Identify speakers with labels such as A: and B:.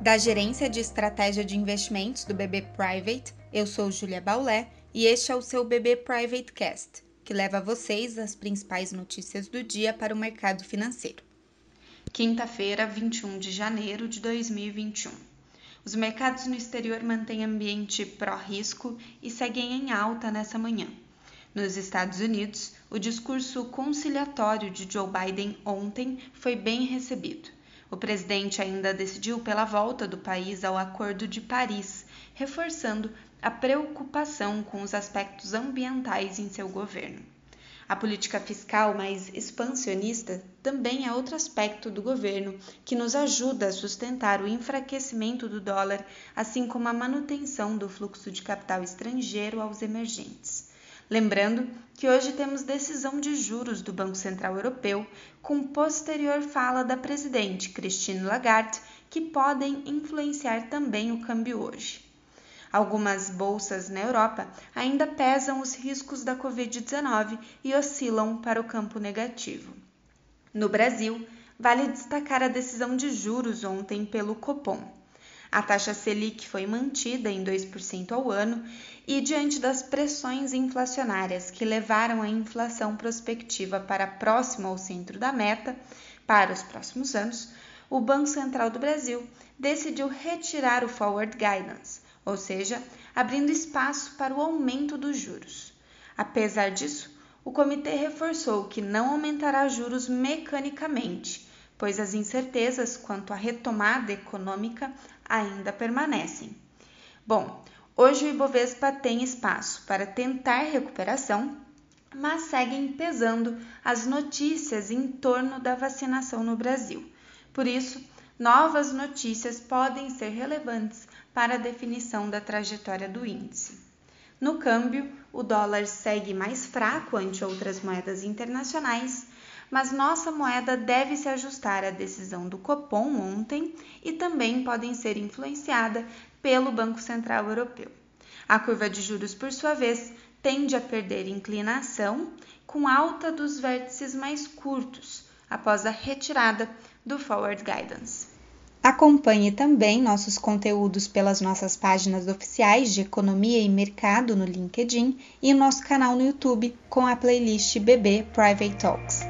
A: Da Gerência de Estratégia de Investimentos do BB Private, eu sou Julia Baulé e este é o seu BB Private Cast, que leva a vocês as principais notícias do dia para o mercado financeiro. Quinta-feira, 21 de janeiro de 2021. Os mercados no exterior mantêm ambiente pró-risco e seguem em alta nessa manhã. Nos Estados Unidos, o discurso conciliatório de Joe Biden ontem foi bem recebido. Presidente ainda decidiu pela volta do país ao Acordo de Paris, reforçando a preocupação com os aspectos ambientais em seu governo. A política fiscal mais expansionista também é outro aspecto do governo que nos ajuda a sustentar o enfraquecimento do dólar, assim como a manutenção do fluxo de capital estrangeiro aos emergentes. Lembrando que hoje temos decisão de juros do Banco Central Europeu, com posterior fala da presidente Christine Lagarde, que podem influenciar também o câmbio hoje. Algumas bolsas na Europa ainda pesam os riscos da Covid-19 e oscilam para o campo negativo. No Brasil, vale destacar a decisão de juros ontem pelo Copom. A taxa Selic foi mantida em 2% ao ano e, diante das pressões inflacionárias que levaram a inflação prospectiva para próximo ao centro da meta para os próximos anos, o Banco Central do Brasil decidiu retirar o Forward Guidance, ou seja, abrindo espaço para o aumento dos juros. Apesar disso, o comitê reforçou que não aumentará juros mecanicamente, pois as incertezas quanto à retomada econômica ainda permanecem. Bom, hoje o Ibovespa tem espaço para tentar recuperação, mas seguem pesando as notícias em torno da vacinação no Brasil. Por isso, novas notícias podem ser relevantes para a definição da trajetória do índice. No câmbio, o dólar segue mais fraco ante outras moedas internacionais, mas nossa moeda deve se ajustar à decisão do Copom ontem e também podem ser influenciada pelo Banco Central Europeu. A curva de juros, por sua vez, tende a perder inclinação com alta dos vértices mais curtos após a retirada do Forward Guidance. Acompanhe também nossos conteúdos pelas nossas páginas oficiais de Economia e Mercado no LinkedIn e nosso canal no YouTube com a playlist BB Private Talks.